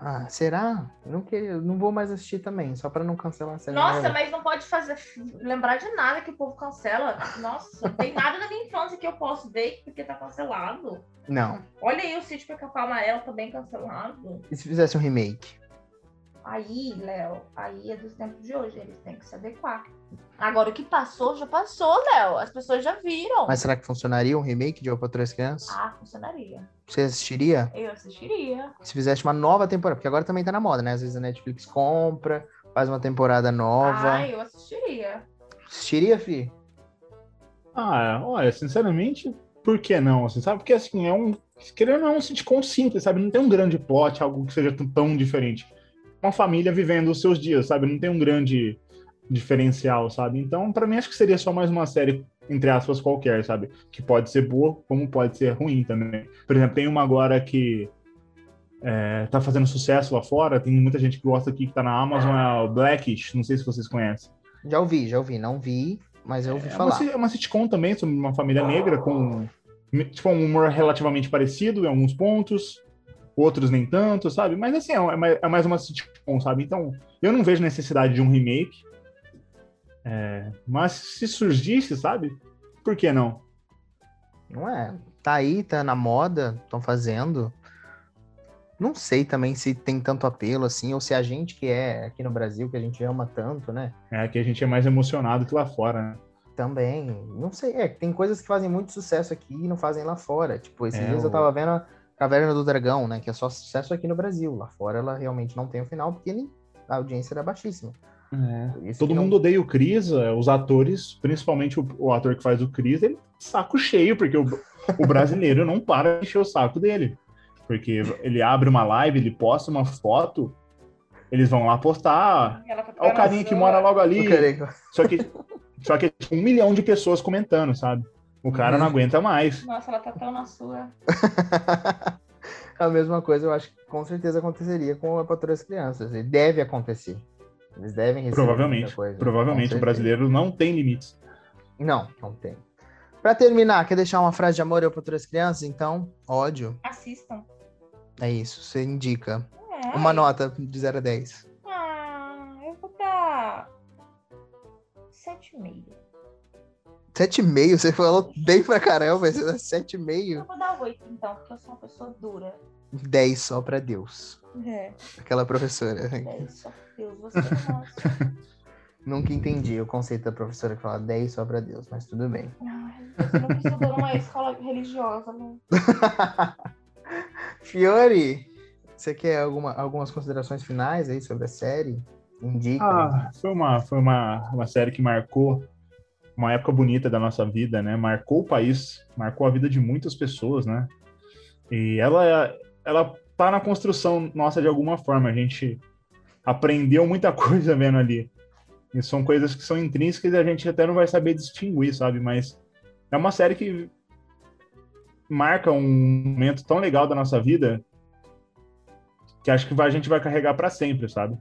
Ah, será? Eu não, queria, eu não vou mais assistir também, só pra não cancelar a série. Nossa, mas não pode fazer lembrar de nada que o povo cancela. Nossa, não tem nada na minha infância que eu posso ver porque tá cancelado. Não. Olha aí o sítio Pica-Pau Amarelo também cancelado. E se fizesse um remake? Aí, Léo, aí é dos tempos de hoje, eles têm que se adequar. Agora o que passou, já passou, Léo. As pessoas já viram. Mas será que funcionaria um remake de Eu, Patroa e as Crianças? Ah, funcionaria. Você assistiria? Eu assistiria. Se fizesse uma nova temporada, porque agora também tá na moda, né? Às vezes a Netflix compra, faz uma temporada nova. Ah, eu assistiria. Assistiria, Fi? Ah, olha, sinceramente, por que não? Assim, sabe? Porque assim, é um. Querendo ou não, é um sitcom simples, sabe? Não tem um grande plot, algo que seja tão- tão diferente. Uma família vivendo os seus dias, sabe? Não tem um grande diferencial, sabe? Então, pra mim, acho que seria só mais uma série, entre aspas, qualquer, sabe? Que pode ser boa, como pode ser ruim também. Por exemplo, tem uma agora que é, tá fazendo sucesso lá fora, tem muita gente que gosta aqui, que tá na Amazon, é o Blackish, não sei se vocês conhecem. Já ouvi, já ouvi. Não vi, mas eu ouvi É falar. é uma sitcom também sobre uma família negra com tipo, um humor relativamente parecido em alguns pontos, outros nem tanto, sabe? Mas assim, é mais, é mais uma sitcom, sabe? Então, eu não vejo necessidade de um remake. É, mas se surgisse, sabe? Por que não? Não é? Tá aí, tá na moda, estão fazendo. Não sei também se tem tanto apelo assim, ou se a gente que é aqui no Brasil, que a gente ama tanto, né? É que a gente é mais emocionado que lá fora, né? Também, não sei, é que tem coisas que fazem muito sucesso aqui e não fazem lá fora. Tipo, esses É, dias eu tava vendo a Caverna do Dragão, né? Que é só sucesso aqui no Brasil. Lá fora ela realmente não tem o final, porque nem- a audiência era baixíssima. Isso Todo não- mundo odeia o Chris, é, os atores, principalmente o, o ator que faz o Chris, ele tá saco cheio, porque o, o brasileiro não para de encher o saco dele. Porque ele abre uma live, ele posta uma foto, eles vão lá postar. Ela tá Olha o carinha que mora logo ali. Só que, só que é um milhão de pessoas comentando, sabe? O cara não Uhum. aguenta mais. Nossa, ela tá tão na sua. a mesma coisa, eu acho que com certeza aconteceria com a Patrulha das Crianças. E deve acontecer. Eles devem receber Provavelmente. muita coisa, com Provavelmente. O brasileiro não tem limites. Não, não tem. Pra terminar, quer deixar uma frase de amor eu Patrulha das Crianças? Então, ódio. Assistam. É isso, você indica. É. Uma nota de 0 a 10. Ah, eu vou dar. 7,5. 7,5? Você falou bem pra caramba, você dá Eu 7,5? vou dar 8, então, porque eu sou uma pessoa dura. 10 só pra Deus. É, Aquela professora. 10 só por Deus. Você nossa. Nunca entendi o conceito da professora que fala 10 só pra Deus, mas tudo bem. Ai, você nunca estudou numa escola religiosa, né? Fiore, você quer alguma, algumas considerações finais aí sobre a série? Indica. Ah, foi uma, foi uma, uma série que marcou uma época bonita da nossa vida, né? Marcou o país, marcou a vida de muitas pessoas, né? E ela, ela tá na construção nossa de alguma forma. A gente aprendeu muita coisa vendo ali. E são coisas que são intrínsecas e a gente até não vai saber distinguir, sabe? Mas é uma série que marca um momento tão legal da nossa vida que acho que vai- a gente vai carregar para sempre, sabe?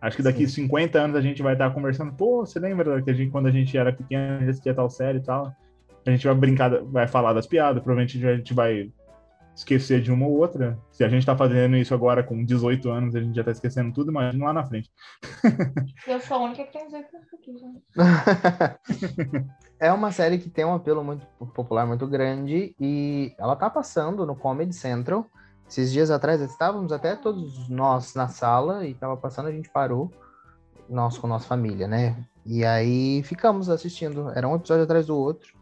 Acho que daqui 50 anos a gente vai estar conversando. Pô, você lembra que a gente, quando a gente era pequeno, a gente assistia tal série e tal? A gente vai brincar, vai falar das piadas, provavelmente a gente vai esquecer de uma ou outra. Se a gente tá fazendo isso agora com 18 anos, a gente já tá esquecendo tudo, imagina lá na frente. Eu sou a única que tem dizer que isso aqui, gente. é uma série que tem um apelo muito popular muito grande e ela tá passando no Comedy Central. Esses dias atrás estávamos até todos nós na sala e tava passando, a gente parou, nós com nossa família, né? E aí ficamos assistindo, era um episódio atrás do outro.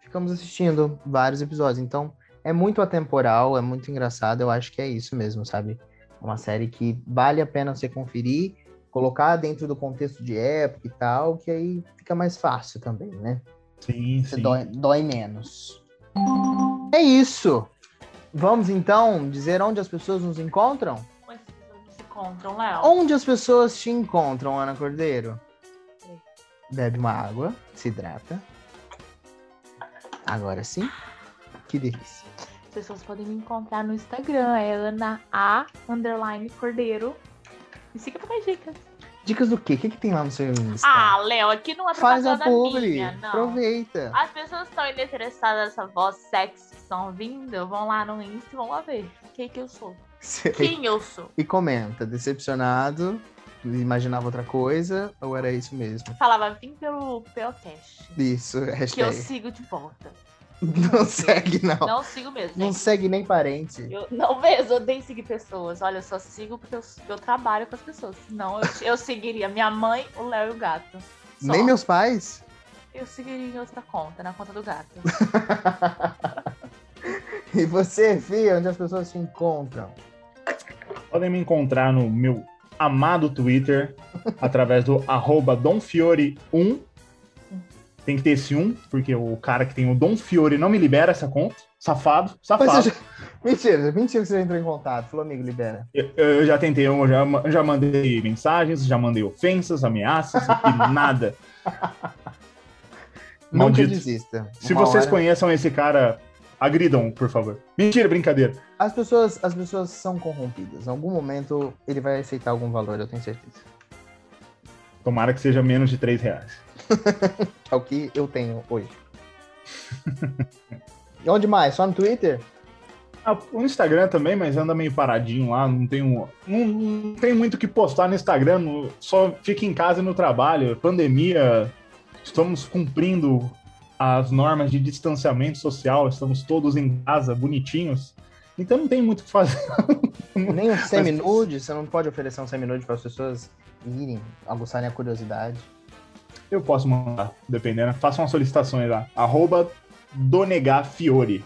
Ficamos assistindo vários episódios, então é muito atemporal, é muito engraçado, eu acho que é isso mesmo, sabe? É uma série que vale a pena você conferir, colocar dentro do contexto de época e tal, que aí fica mais fácil também, né? Sim, Você sim. dói, dói menos. É isso. Vamos então dizer onde as pessoas nos encontram? Onde as pessoas se encontram, Léo? Onde as pessoas te encontram, Ana Cordeiro? Bebe uma água, se hidrata. Agora sim. Que delícia. As pessoas podem me encontrar no Instagram, é Ana A underline Cordeiro. Me siga pra mais dicas. Dicas do quê? O que, que tem lá no seu Insta? Ah, Léo, aqui não é Faz a publi. minha, não. Aproveita. As pessoas estão interessadas nessa voz sexy que estão ouvindo, vão lá no Insta e vão lá ver quem que eu sou. Quem eu sou. E comenta, decepcionado, imaginava outra coisa, ou era isso mesmo? Falava, vim pelo Pelcast. Isso, Que eu hashtag. sigo de volta. Não segue, não. Não sigo mesmo, Não segue nem parente. Eu, não mesmo, eu odeio seguir pessoas. Olha, eu só sigo porque eu, eu trabalho com as pessoas. Senão eu, eu seguiria minha mãe, o Léo e o gato. Só. Nem meus pais? Eu seguiria em outra conta, na conta do gato. E você, Fia, onde as pessoas te encontram? Podem me encontrar no meu amado Twitter, através do arroba donfiore1. Tem que ter esse 1, porque o cara que tem o Dom Fiore não me libera essa conta. Safado, safado. já... Mentira, mentira que você já entrou em contato. Falou, amigo, libera. Eu, eu já tentei, eu já, já mandei mensagens, já mandei ofensas, ameaças e nada. Nunca Maldito. desista. Se Uma vocês hora- conheçam esse cara, agridam, por favor. Mentira, brincadeira. As pessoas, as pessoas são corrompidas. Em algum momento ele vai aceitar algum valor, eu tenho certeza. Tomara que seja menos de 3 reais. É o que eu tenho hoje. e onde mais? Só no Twitter? Ah, o Instagram também, mas anda meio paradinho lá, não tenho, não, não tenho muito o que postar no Instagram, no- só fica em casa e no trabalho. Pandemia, estamos cumprindo as normas de distanciamento social, estamos todos em casa, bonitinhos. Então não tem muito o que fazer. Nem um semi-nude? Você não pode oferecer um semi-nude para as pessoas irem, aguçarem a curiosidade. Eu posso mandar, dependendo. Faça uma solicitação aí lá. Arroba Donegafiore.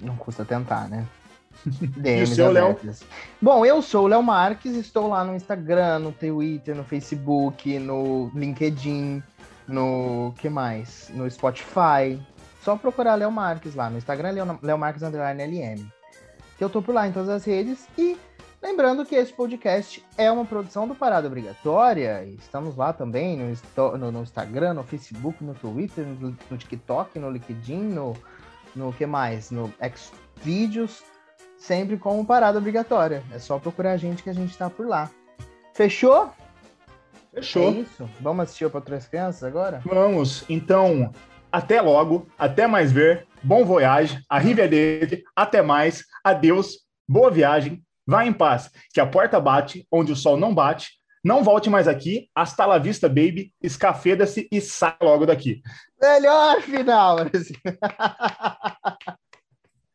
Não custa tentar, né? E o DMs seu, Léo? Bom, eu sou o Léo Marques, estou lá no Instagram, no Twitter, no Facebook, no LinkedIn, no que mais? No Spotify. Só procurar Léo Marques lá. No Instagram é Léo- Léo Marques underline LM. Que eu tô por lá em todas as redes. E lembrando que esse podcast é uma produção do Parada Obrigatória. e Estamos lá também no, no- no Instagram, no Facebook, no Twitter, no, no TikTok, no LinkedIn, no, no que mais? No Xvideos, sempre com Parada Obrigatória. É só procurar a gente que a gente tá por lá. Fechou? É Fechou. isso. Vamos assistir para outras crianças agora? Vamos, então, até logo, até mais ver, bom voyage, arrivederci, até mais, adeus, boa viagem, vá em paz, que a porta bate onde o sol não bate, não volte mais aqui, hasta la vista, baby, escafeda-se e sai logo daqui. Melhor final!